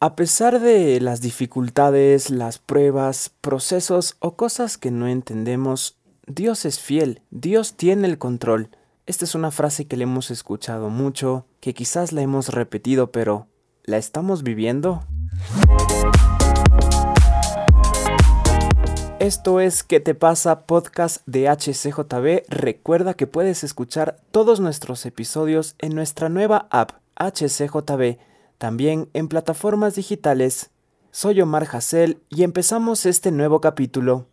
A pesar de las dificultades, las pruebas, procesos o cosas que no entendemos, Dios es fiel, Dios tiene el control. Esta es una frase que le hemos escuchado mucho, que quizás la hemos repetido, pero ¿la estamos viviendo? Esto es ¿Qué te pasa? Podcast de HCJB. Recuerda que puedes escuchar todos nuestros episodios en nuestra nueva app HCJB también en plataformas digitales. Soy Omar Hassel y empezamos este nuevo capítulo.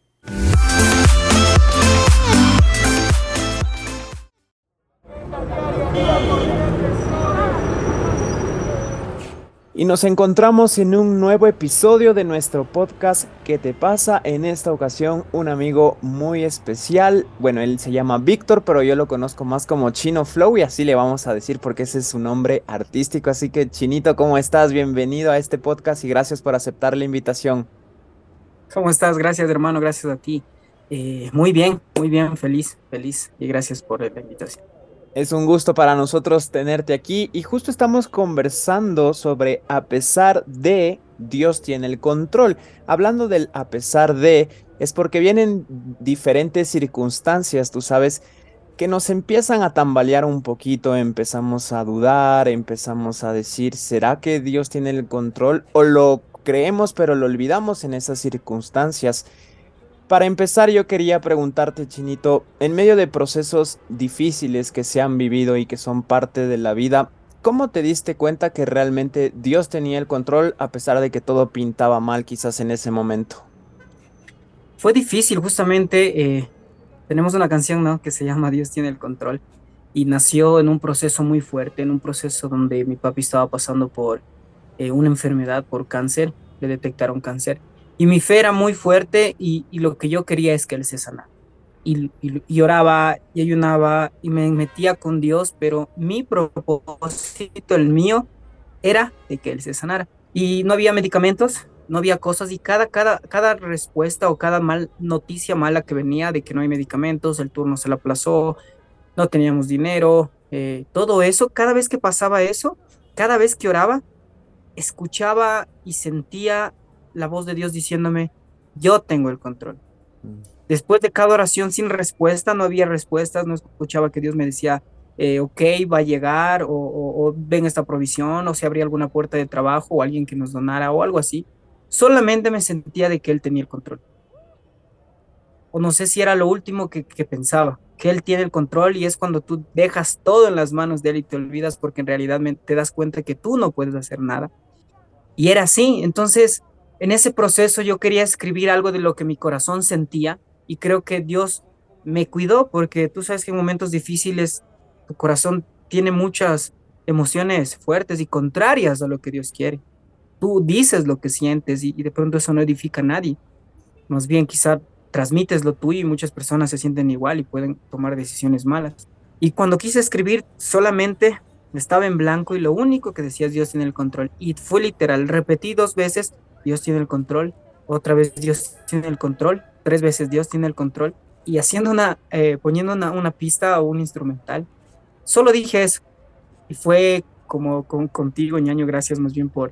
Y nos encontramos en un nuevo episodio de nuestro podcast ¿Qué te pasa? En esta ocasión un amigo muy especial. Bueno, él se llama Víctor, pero yo lo conozco más como Chino Flow y así le vamos a decir porque ese es su nombre artístico. Así que Chinito, ¿cómo estás? Bienvenido a este podcast y gracias por aceptar la invitación. ¿Cómo estás? Gracias hermano, gracias a ti. Eh, muy bien, muy bien, feliz, feliz y gracias por la invitación. Es un gusto para nosotros tenerte aquí y justo estamos conversando sobre a pesar de Dios tiene el control. Hablando del a pesar de es porque vienen diferentes circunstancias, tú sabes, que nos empiezan a tambalear un poquito, empezamos a dudar, empezamos a decir, ¿será que Dios tiene el control? O lo creemos pero lo olvidamos en esas circunstancias. Para empezar, yo quería preguntarte, Chinito, en medio de procesos difíciles que se han vivido y que son parte de la vida, ¿cómo te diste cuenta que realmente Dios tenía el control a pesar de que todo pintaba mal quizás en ese momento? Fue difícil, justamente eh, tenemos una canción que se llama Dios tiene el control y nació en un proceso muy fuerte, en un proceso donde mi papi estaba pasando por eh, una enfermedad, por cáncer, le detectaron cáncer y mi fe era muy fuerte y, lo que yo quería es que él se sanara. Y, y, oraba y ayunaba y me metía con Dios, pero mi propósito, el mío, era de que él se sanara. Y no había medicamentos, no había cosas y cada, cada, cada respuesta o cada mal, noticia mala que venía de que no hay medicamentos, el turno se la aplazó, no teníamos dinero, eh, todo eso, cada vez que pasaba eso, cada vez que oraba, escuchaba y sentía la voz de Dios diciéndome, yo tengo el control. Mm. Después de cada oración sin respuesta, no había respuestas, no escuchaba que Dios me decía, eh, ok, va a llegar, o, o, ven esta provisión, o se abría alguna puerta de trabajo, o alguien que nos donara, o algo así. Solamente me sentía de que Él tenía el control. O no sé si era lo último que, que pensaba, que Él tiene el control y es cuando tú dejas todo en las manos de Él y te olvidas porque en realidad te das cuenta que tú no puedes hacer nada. Y era así, entonces en ese proceso yo quería escribir algo de lo que mi corazón sentía y creo que Dios me cuidó porque tú sabes que en momentos difíciles tu corazón tiene muchas emociones fuertes y contrarias a lo que Dios quiere. Tú dices lo que sientes y, de pronto eso no edifica a nadie. Más bien quizá transmites lo tuyo y muchas personas se sienten igual y pueden tomar decisiones malas. Y cuando quise escribir solamente estaba en blanco y lo único que decía Dios tiene el control. Y fue literal, repetí dos veces Dios tiene el control, otra vez Dios tiene el control, tres veces Dios tiene el control, y haciendo una, eh, poniendo una, pista o un instrumental. Solo dije eso. Y fue como con, contigo, ñaño, gracias más bien por,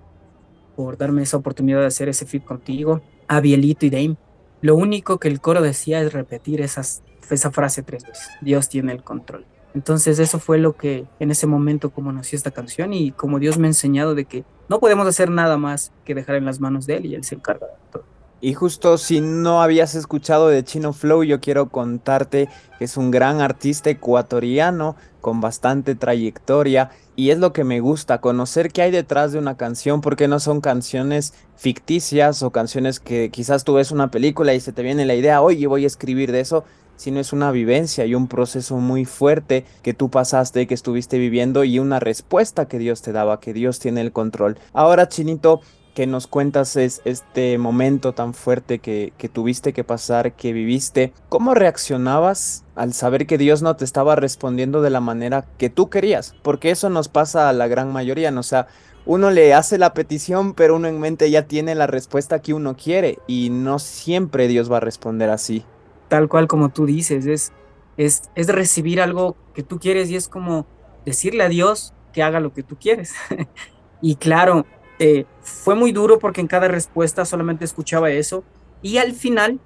por darme esa oportunidad de hacer ese fit contigo, a Bielito y Dame. Lo único que el coro decía es repetir esas, esa frase tres veces. Dios tiene el control. Entonces eso fue lo que en ese momento como nació esta canción y como Dios me ha enseñado de que no podemos hacer nada más que dejar en las manos de Él y Él se encarga de todo. Y justo si no habías escuchado de Chino Flow, yo quiero contarte que es un gran artista ecuatoriano con bastante trayectoria y es lo que me gusta, conocer qué hay detrás de una canción, porque no son canciones ficticias o canciones que quizás tú ves una película y se te viene la idea, oye, voy a escribir de eso, sino es una vivencia y un proceso muy fuerte que tú pasaste, que estuviste viviendo y una respuesta que Dios te daba, que Dios tiene el control. Ahora, Chinito, que nos cuentas es este momento tan fuerte que, que, tuviste que pasar, que viviste, ¿cómo reaccionabas al saber que Dios no te estaba respondiendo de la manera que tú querías? Porque eso nos pasa a la gran mayoría, ¿no? o sea, uno le hace la petición, pero uno en mente ya tiene la respuesta que uno quiere y no siempre Dios va a responder así tal cual como tú dices, es, es, es recibir algo que tú quieres y es como decirle a Dios que haga lo que tú quieres. y claro, eh, fue muy duro porque en cada respuesta solamente escuchaba eso y al final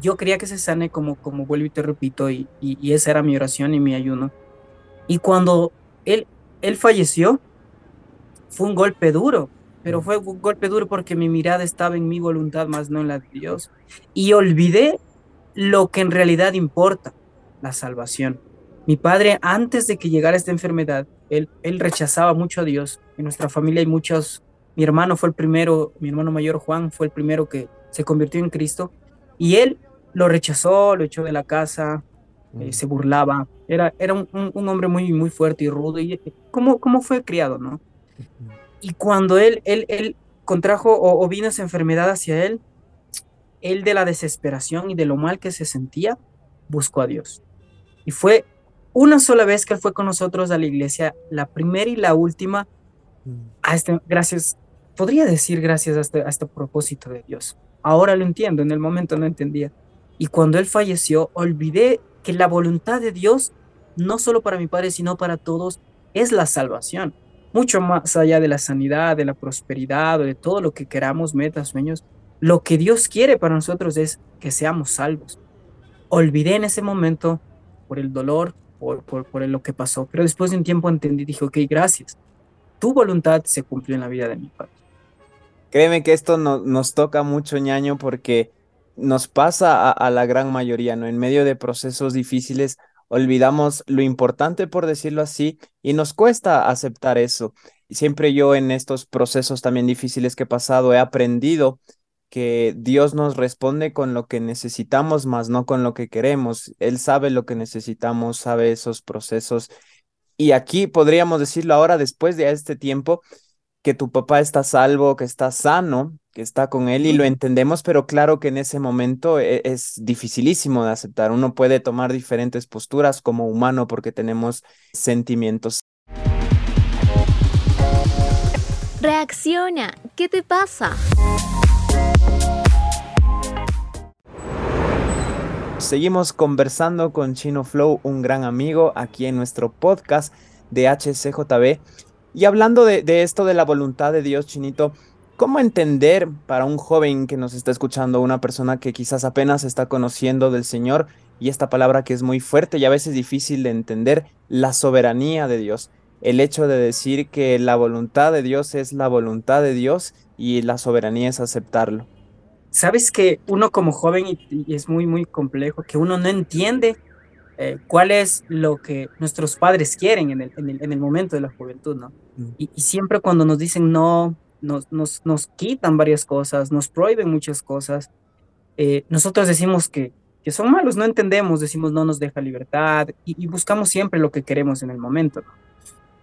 yo quería que se sane como, como vuelvo y te repito y, y, esa era mi oración y mi ayuno. Y cuando él, él falleció, fue un golpe duro, pero fue un golpe duro porque mi mirada estaba en mi voluntad más no en la de Dios. Y olvidé lo que en realidad importa, la salvación. Mi padre, antes de que llegara esta enfermedad, él, él rechazaba mucho a Dios. En nuestra familia hay muchos, mi hermano fue el primero, mi hermano mayor Juan fue el primero que se convirtió en Cristo, y él lo rechazó, lo echó de la casa, eh, mm. se burlaba, era, era un, un, hombre muy, muy fuerte y rudo, y eh, cómo, cómo fue criado, ¿no? Y cuando él, él, él contrajo o, o, vino esa enfermedad hacia él, él de la desesperación y de lo mal que se sentía, buscó a Dios. Y fue una sola vez que él fue con nosotros a la iglesia, la primera y la última, a este, gracias, podría decir gracias a este, a este propósito de Dios. Ahora lo entiendo, en el momento no entendía. Y cuando él falleció, olvidé que la voluntad de Dios, no solo para mi padre, sino para todos, es la salvación. Mucho más allá de la sanidad, de la prosperidad, de todo lo que queramos, metas, sueños, lo que Dios quiere para nosotros es que seamos salvos. Olvidé en ese momento por el dolor, por, por, por lo que pasó, pero después de un tiempo entendí, dije, ok, gracias. Tu voluntad se cumplió en la vida de mi padre. Créeme que esto no, nos toca mucho, ñaño, porque nos pasa a, la gran mayoría, ¿no? En medio de procesos difíciles, olvidamos lo importante, por decirlo así, y nos cuesta aceptar eso. Y siempre yo en estos procesos también difíciles que he pasado he aprendido que Dios nos responde con lo que necesitamos, más no con lo que queremos. Él sabe lo que necesitamos, sabe esos procesos. Y aquí podríamos decirlo ahora, después de este tiempo, que tu papá está salvo, que está sano, que está con él y lo entendemos, pero claro que en ese momento e, es, dificilísimo de aceptar. Uno puede tomar diferentes posturas como humano porque tenemos sentimientos. Reacciona, ¿qué te pasa? Seguimos conversando con Chino Flow, un gran amigo aquí en nuestro podcast de HCJB. Y hablando de, esto de la voluntad de Dios, Chinito, ¿cómo entender para un joven que nos está escuchando, una persona que quizás apenas está conociendo del Señor, y esta palabra que es muy fuerte y a veces difícil de entender, la soberanía de Dios? El hecho de decir que la voluntad de Dios es la voluntad de Dios y la soberanía es aceptarlo. Sabes que uno como joven, y, es muy, muy complejo, que uno no entiende eh, cuál es lo que nuestros padres quieren en el, en el, momento de la juventud, ¿no? Mm. Y, siempre cuando nos dicen no, nos, nos, nos, quitan varias cosas, nos prohíben muchas cosas, eh, nosotros decimos que, que son malos, no entendemos, decimos no nos deja libertad y, buscamos siempre lo que queremos en el momento, ¿no?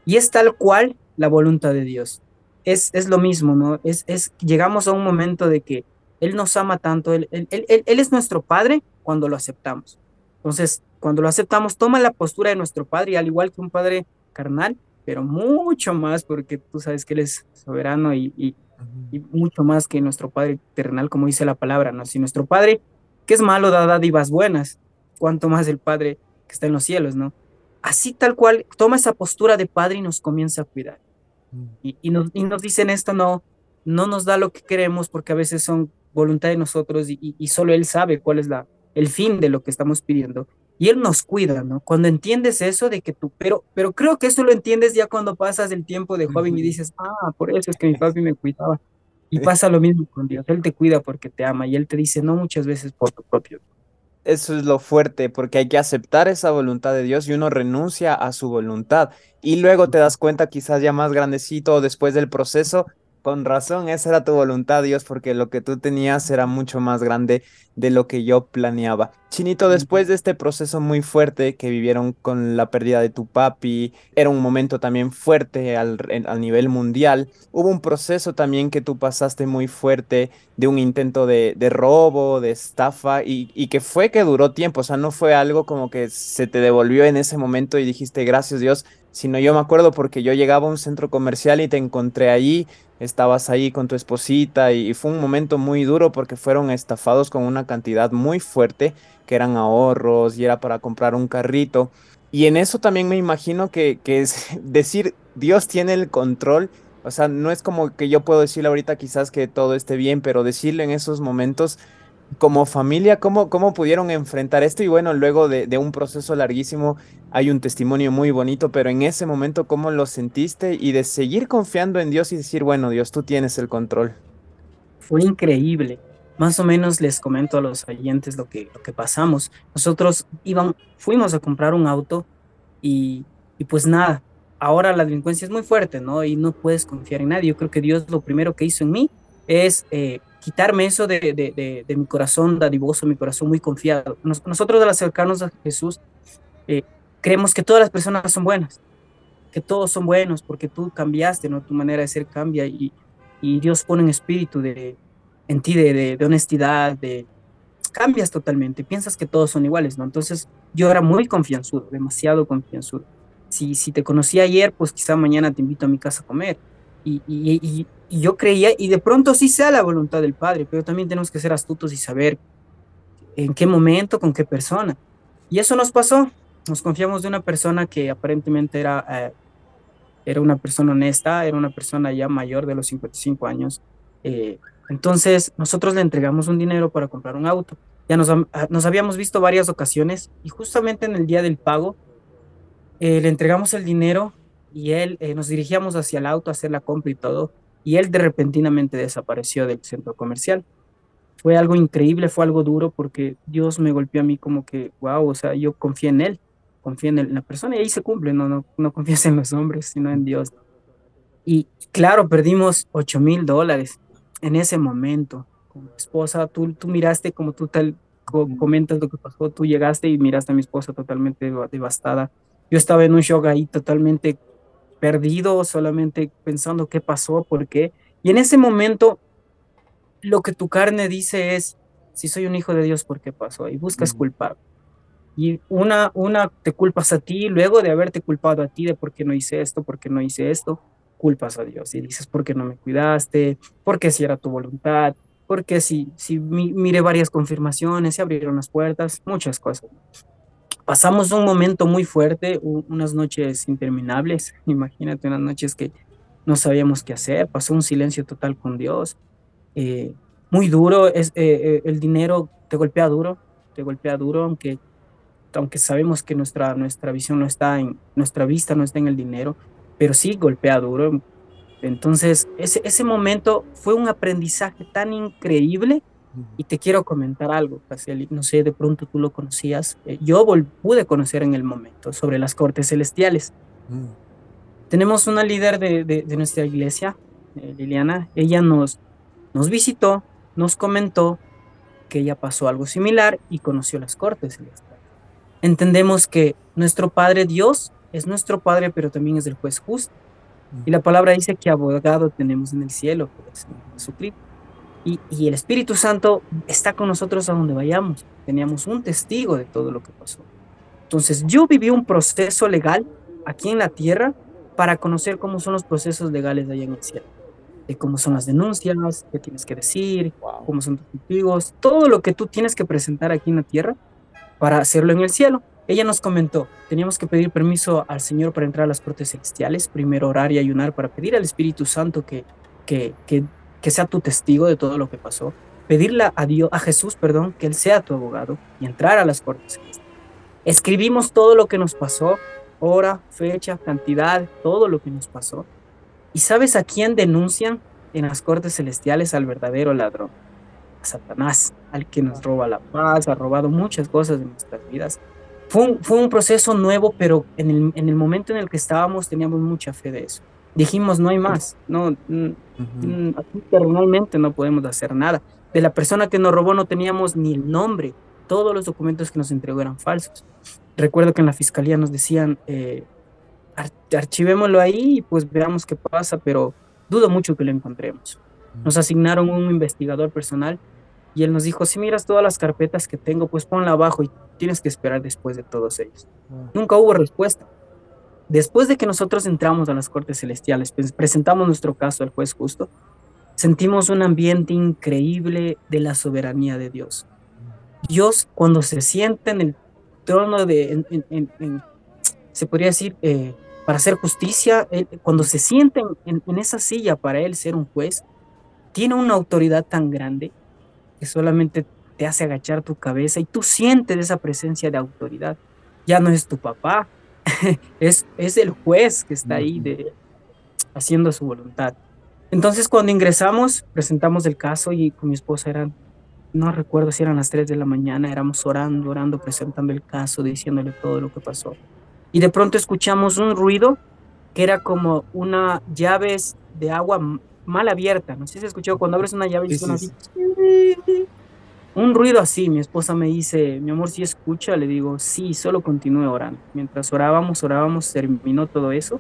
Y es tal cual la voluntad de Dios. Es, es lo mismo, ¿no? Es, es, llegamos a un momento de que Él nos ama tanto, él, él, él, él es nuestro Padre cuando lo aceptamos. Entonces, cuando lo aceptamos, toma la postura de nuestro Padre, al igual que un Padre carnal, pero mucho más, porque tú sabes que Él es soberano y, y, mucho más que nuestro Padre terrenal, como dice la palabra, ¿no? Si nuestro Padre, que es malo, da dádivas buenas, cuanto más el Padre que está en los cielos, ¿no? Así tal cual, toma esa postura de Padre y nos comienza a cuidar. Mm. Y, y, nos, y nos dicen esto, no, no nos da lo que queremos, porque a veces son voluntad de nosotros y, y solo Él sabe cuál es la, el fin de lo que estamos pidiendo y Él nos cuida, ¿no? Cuando entiendes eso de que tú, pero, pero creo que eso lo entiendes ya cuando pasas el tiempo de joven y dices, ah, por eso es que mi papi me cuidaba. Y pasa lo mismo con Dios, Él te cuida porque te ama y Él te dice no muchas veces por tu propio. Eso es lo fuerte, porque hay que aceptar esa voluntad de Dios y uno renuncia a su voluntad. Y luego te das cuenta, quizás ya más grandecito, después del proceso, con razón, esa era tu voluntad, Dios, porque lo que tú tenías era mucho más grande de lo que yo planeaba. Chinito, después de este proceso muy fuerte que vivieron con la pérdida de tu papi, era un momento también fuerte al, nivel mundial. Hubo un proceso también que tú pasaste muy fuerte de un intento de, robo, de estafa, y, y, que fue que duró tiempo. O sea, no fue algo como que se te devolvió en ese momento y dijiste, gracias Dios, sino yo me acuerdo porque yo llegaba a un centro comercial y te encontré allí estabas ahí con tu esposita y, fue un momento muy duro porque fueron estafados con una cantidad muy fuerte que eran ahorros y era para comprar un carrito. Y en eso también me imagino que, que es decir, Dios tiene el control O sea, no es como que yo puedo decirle ahorita quizás que todo esté bien, pero decirle en esos momentos como familia, ¿cómo, cómo pudieron enfrentar esto? Y bueno, luego de, un proceso larguísimo hay un testimonio muy bonito, pero en ese momento, ¿cómo lo sentiste? Y de seguir confiando en Dios y decir, bueno, Dios, tú tienes el control. Fue increíble. Más o menos les comento a los oyentes lo que, lo que pasamos. Nosotros íbamos, fuimos a comprar un auto y, y pues nada, ahora la delincuencia es muy fuerte, ¿no? Y no puedes confiar en nadie. Yo creo que Dios lo primero que hizo en mí es eh, quitarme eso de, de, de, de, mi corazón dadivoso, mi corazón muy confiado. Nos, nosotros al acercarnos a Jesús, eh, creemos que todas las personas son buenas, que todos son buenos, porque tú cambiaste, ¿no? Tu manera de ser cambia y, y Dios pone un espíritu de, en ti de, honestidad, de cambias totalmente, piensas que todos son iguales, ¿no? Entonces yo era muy confianzudo, demasiado confianzudo si, si te conocí ayer, pues quizá mañana te invito a mi casa a comer. Y, yo creía, y de pronto sí sea la voluntad del Padre, pero también tenemos que ser astutos y saber en qué momento, con qué persona. Y eso nos pasó. Nos confiamos de una persona que aparentemente era, eh, era una persona honesta, era una persona ya mayor de los 55 años. Eh, entonces nosotros le entregamos un dinero para comprar un auto. Ya nos, nos habíamos visto varias ocasiones y justamente en el día del pago eh, le entregamos el dinero y él eh, nos dirigíamos hacia el auto a hacer la compra y todo, y él de repentinamente desapareció del centro comercial. Fue algo increíble, fue algo duro porque Dios me golpeó a mí como que, wow, o sea, yo confié en él, confié en, él, en la persona y ahí se cumple, no, no, no confías en los hombres, sino en Dios. Y claro, perdimos 8 mil dólares en ese momento. Con mi esposa, tú, tú miraste como tú tal, comentas lo que pasó, tú llegaste y miraste a mi esposa totalmente devastada yo estaba en un shock ahí totalmente perdido, solamente pensando qué pasó, por qué. Y en ese momento, lo que tu carne dice es, si soy un hijo de Dios, ¿por qué pasó? Y buscas uh -huh. culpar. Y una, una te culpas a ti, luego de haberte culpado a ti de por qué no hice esto, por qué no hice esto, culpas a Dios y dices, ¿por qué no me cuidaste? ¿Por qué si era tu voluntad? Porque si, si miré varias confirmaciones, se abrieron las puertas, muchas cosas pasamos un momento muy fuerte, unas noches interminables, imagínate unas noches que no sabíamos qué hacer, pasó un silencio total con Dios, eh, muy duro, es, eh, el dinero te golpea duro, te golpea duro, aunque, sabemos que nuestra, nuestra visión no está en, nuestra vista no está en el dinero, pero sí golpea duro. Entonces, ese momento fue un aprendizaje tan increíble y te quiero comentar algo, Casiel, no sé, de pronto tú lo conocías. Eh, yo pude conocer en el momento sobre las cortes celestiales. Mm. Tenemos una líder de, de, de nuestra iglesia, eh, Liliana. Ella nos, nos visitó, nos comentó que ella pasó algo similar y conoció las cortes celestiales. Entendemos que nuestro Padre Dios es nuestro Padre, pero también es el juez justo. Mm. Y la palabra dice que abogado tenemos en el cielo, Jesucristo. Y, y, el Espíritu Santo está con nosotros a donde vayamos. Teníamos un testigo de todo lo que pasó. Entonces yo viví un proceso legal aquí en la tierra para conocer cómo son los procesos legales de allá en el cielo. De cómo son las denuncias, qué tienes que decir, cómo son tus testigos, todo lo que tú tienes que presentar aquí en la tierra para hacerlo en el cielo. Ella nos comentó, teníamos que pedir permiso al Señor para entrar a las cortes celestiales, primero orar y ayunar para pedir al Espíritu Santo que, que, que que sea tu testigo de todo lo que pasó, pedirle a Dios, a Jesús, perdón, que Él sea tu abogado y entrar a las cortes. Escribimos todo lo que nos pasó, hora, fecha, cantidad, todo lo que nos pasó. ¿Y sabes a quién denuncian en las cortes celestiales al verdadero ladrón? A Satanás, al que nos roba la paz, ha robado muchas cosas de nuestras vidas. Fue un, fue un proceso nuevo, pero en el, en el momento en el que estábamos teníamos mucha fe de eso dijimos no hay más, no, uh -huh. no podemos hacer nada. De la persona que nos robó no teníamos ni el nombre, todos los documentos que nos entregó eran falsos. Recuerdo que en la fiscalía nos decían, eh, ar archivémoslo ahí y pues veamos qué pasa, pero dudo mucho que lo encontremos. Nos asignaron un investigador personal y él nos dijo, si miras todas las carpetas que tengo, pues ponla abajo y tienes que esperar después de todos ellos. -huh. Nunca hubo respuesta. Después de que nosotros entramos a las Cortes Celestiales, pues presentamos nuestro caso al juez justo, sentimos un ambiente increíble de la soberanía de Dios. Dios, cuando se sienta en el trono de, se podría decir, eh, para hacer justicia, cuando se siente en, en, esa silla para él ser un juez, tiene una autoridad tan grande que solamente te hace agachar tu cabeza y tú sientes esa presencia de autoridad. Ya no es tu papá, es, es el juez que está ahí de, haciendo su voluntad. Entonces cuando ingresamos, presentamos el caso y con mi esposa eran, no recuerdo si eran las 3 de la mañana, éramos orando, orando, presentando el caso, diciéndole todo lo que pasó. Y de pronto escuchamos un ruido que era como una llaves de agua mal abierta. No sé si se escuchó cuando abres una llave y suena así. Un ruido así. Mi esposa me dice, mi amor, si escucha, le digo, sí, solo continúe orando. Mientras orábamos, orábamos, terminó todo eso.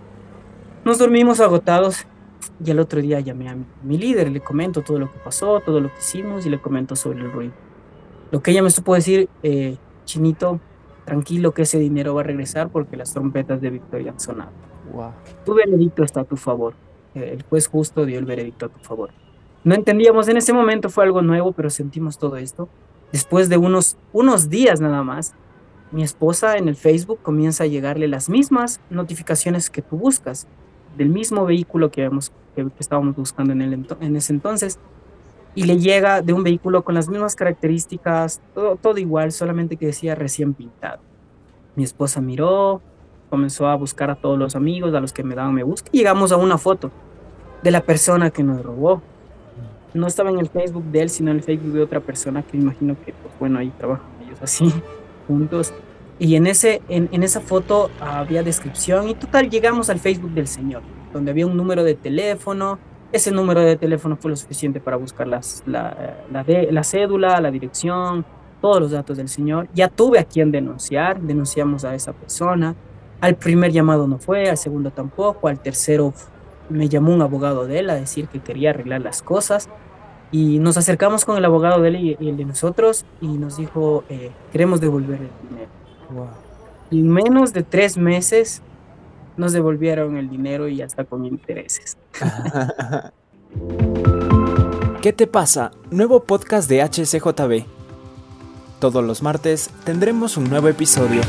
Nos dormimos agotados y el otro día llamé a mi, líder, le comento todo lo que pasó, todo lo que hicimos y le comento sobre el ruido. Lo que ella me supo decir, eh, Chinito, tranquilo que ese dinero va a regresar porque las trompetas de victoria han sonado. Wow. Tu veredicto está a tu favor. Eh, el juez justo dio el veredicto a tu favor. No entendíamos en ese momento, fue algo nuevo, pero sentimos todo esto. Después de unos, unos días nada más, mi esposa en el Facebook comienza a llegarle las mismas notificaciones que tú buscas, del mismo vehículo que, que, estábamos buscando en, el, en ese entonces, y le llega de un vehículo con las mismas características, todo, igual, solamente que decía recién pintado. Mi esposa miró, comenzó a buscar a todos los amigos, a los que me daban me busca, y llegamos a una foto de la persona que nos robó no estaba en el Facebook de él, sino en el Facebook de otra persona que imagino que, pues bueno, ahí trabajan ellos así, juntos. Y en, ese, en, en, esa foto había descripción y total llegamos al Facebook del señor, donde había un número de teléfono. Ese número de teléfono fue lo suficiente para buscar las, la, la, de, la cédula, la dirección, todos los datos del señor. Ya tuve a quien denunciar, denunciamos a esa persona. Al primer llamado no fue, al segundo tampoco, al tercero me llamó un abogado de él a decir que quería arreglar las cosas. Y nos acercamos con el abogado de él y, el de nosotros y nos dijo, eh, queremos devolver el dinero. Y en menos de tres meses nos devolvieron el dinero y hasta con intereses. ¿Qué te pasa? Nuevo podcast de HCJB. Todos los martes tendremos un nuevo episodio.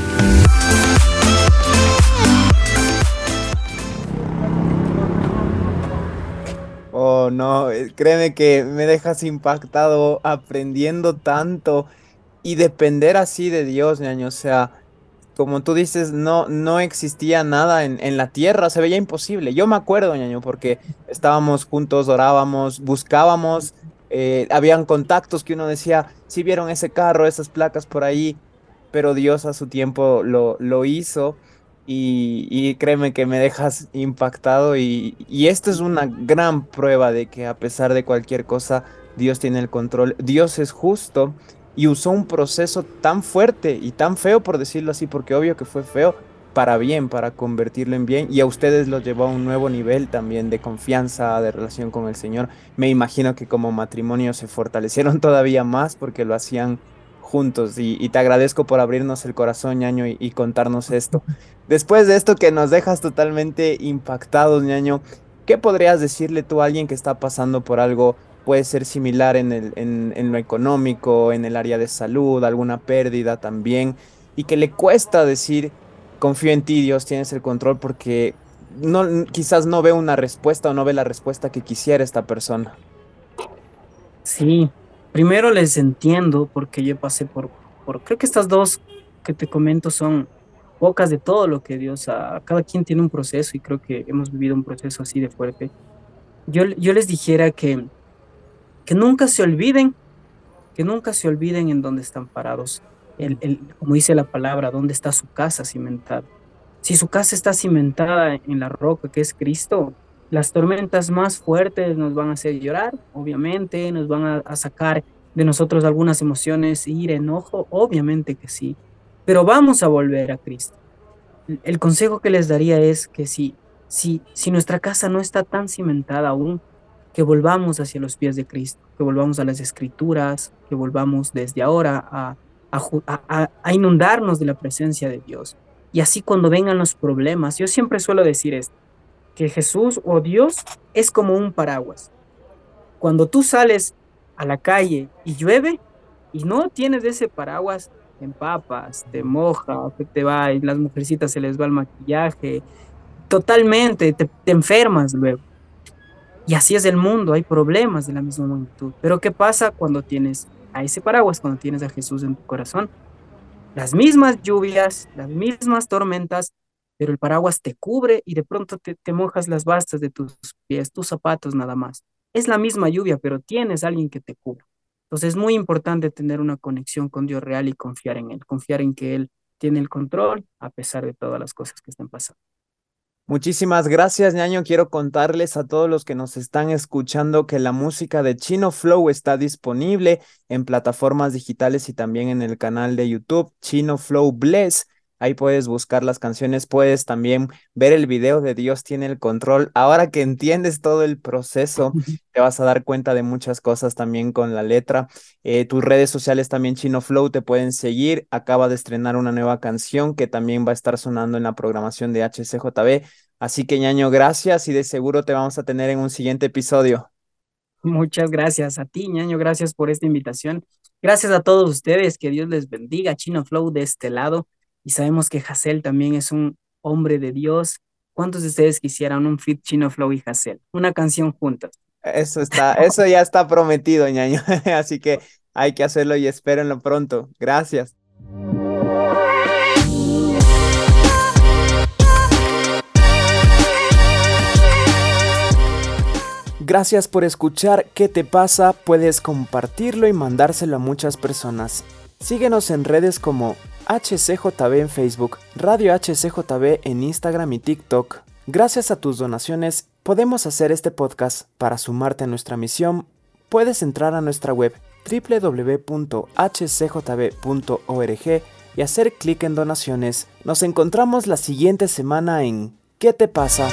No, eh, créeme que me dejas impactado aprendiendo tanto y depender así de Dios, ñaño. O sea, como tú dices, no, no existía nada en, en, la tierra, se veía imposible. Yo me acuerdo, ñaño, porque estábamos juntos, orábamos, buscábamos, eh, habían contactos que uno decía, si vieron ese carro, esas placas por ahí, pero Dios a su tiempo lo, lo hizo. Y, créeme que me dejas impactado y, y esto es una gran prueba de que a pesar de cualquier cosa, Dios tiene el control, Dios es justo y usó un proceso tan fuerte y tan feo, por decirlo así, porque obvio que fue feo, para bien, para convertirlo en bien, y a ustedes lo llevó a un nuevo nivel también de confianza, de relación con el Señor. Me imagino que como matrimonio se fortalecieron todavía más porque lo hacían juntos y, te agradezco por abrirnos el corazón, ñaño, y, contarnos esto. Después de esto que nos dejas totalmente impactados, ñaño, ¿qué podrías decirle tú a alguien que está pasando por algo, puede ser similar en, el, en, lo económico, en el área de salud, alguna pérdida también, y que le cuesta decir, confío en ti, Dios, tienes el control, porque no, quizás no ve una respuesta o no ve la respuesta que quisiera esta persona? Sí, primero les entiendo porque yo pasé por, creo que estas dos que te comento son pocas de todo lo que Dios ha, cada quien tiene un proceso y creo que hemos vivido un proceso así de fuerte. Yo, yo les dijera que, que nunca se olviden, que nunca se olviden en dónde están parados, el, el, como dice la palabra, dónde está su casa cimentada. Si su casa está cimentada en la roca que es Cristo, las tormentas más fuertes nos van a hacer llorar, obviamente, nos van a, sacar de nosotros algunas emociones, ir enojo, obviamente que sí, pero vamos a volver a Cristo. El consejo que les daría es que si, si, si nuestra casa no está tan cimentada aún, que volvamos hacia los pies de Cristo, que volvamos a las escrituras, que volvamos desde ahora a, inundarnos de la presencia de Dios. Y así cuando vengan los problemas, yo siempre suelo decir esto, que Jesús o Dios es como un paraguas. Cuando tú sales a la calle y llueve y no tienes ese paraguas, te empapas, te moja, te va, y las mujercitas se les va el maquillaje, totalmente, te, te enfermas luego. Y así es el mundo, hay problemas de la misma magnitud. Pero ¿qué pasa cuando tienes a ese paraguas, cuando tienes a Jesús en tu corazón? Las mismas lluvias, las mismas tormentas, pero el paraguas te cubre y de pronto te, mojas las bastas de tus pies, tus zapatos nada más. Es la misma lluvia, pero tienes a alguien que te cubre. Entonces es muy importante tener una conexión con Dios real y confiar en Él, confiar en que Él tiene el control a pesar de todas las cosas que estén pasando. Muchísimas gracias, ñaño. Quiero contarles a todos los que nos están escuchando que la música de Chino Flow está disponible en plataformas digitales y también en el canal de YouTube Chino Flow Bless. Ahí puedes buscar las canciones, puedes también ver el video de Dios tiene el control. Ahora que entiendes todo el proceso, te vas a dar cuenta de muchas cosas también con la letra. Eh, tus redes sociales también Chino Flow te pueden seguir. Acaba de estrenar una nueva canción que también va a estar sonando en la programación de HCJB. Así que ñaño, gracias y de seguro te vamos a tener en un siguiente episodio. Muchas gracias a ti, ñaño. Gracias por esta invitación. Gracias a todos ustedes. Que Dios les bendiga. Chino Flow de este lado y sabemos que Hassel también es un hombre de Dios. ¿Cuántos de ustedes quisieran un fit Chino Flow y Hassel? Una canción juntas. Eso está, eso ya está prometido, ñaño. Así que hay que hacerlo y espérenlo pronto. Gracias. Gracias por escuchar ¿Qué te pasa? Puedes compartirlo y mandárselo a muchas personas. Síguenos en redes como HCJB en Facebook, Radio HCJB en Instagram y TikTok. Gracias a tus donaciones podemos hacer este podcast. Para sumarte a nuestra misión, puedes entrar a nuestra web www.hcjb.org y hacer clic en donaciones. Nos encontramos la siguiente semana en ¿Qué te pasa?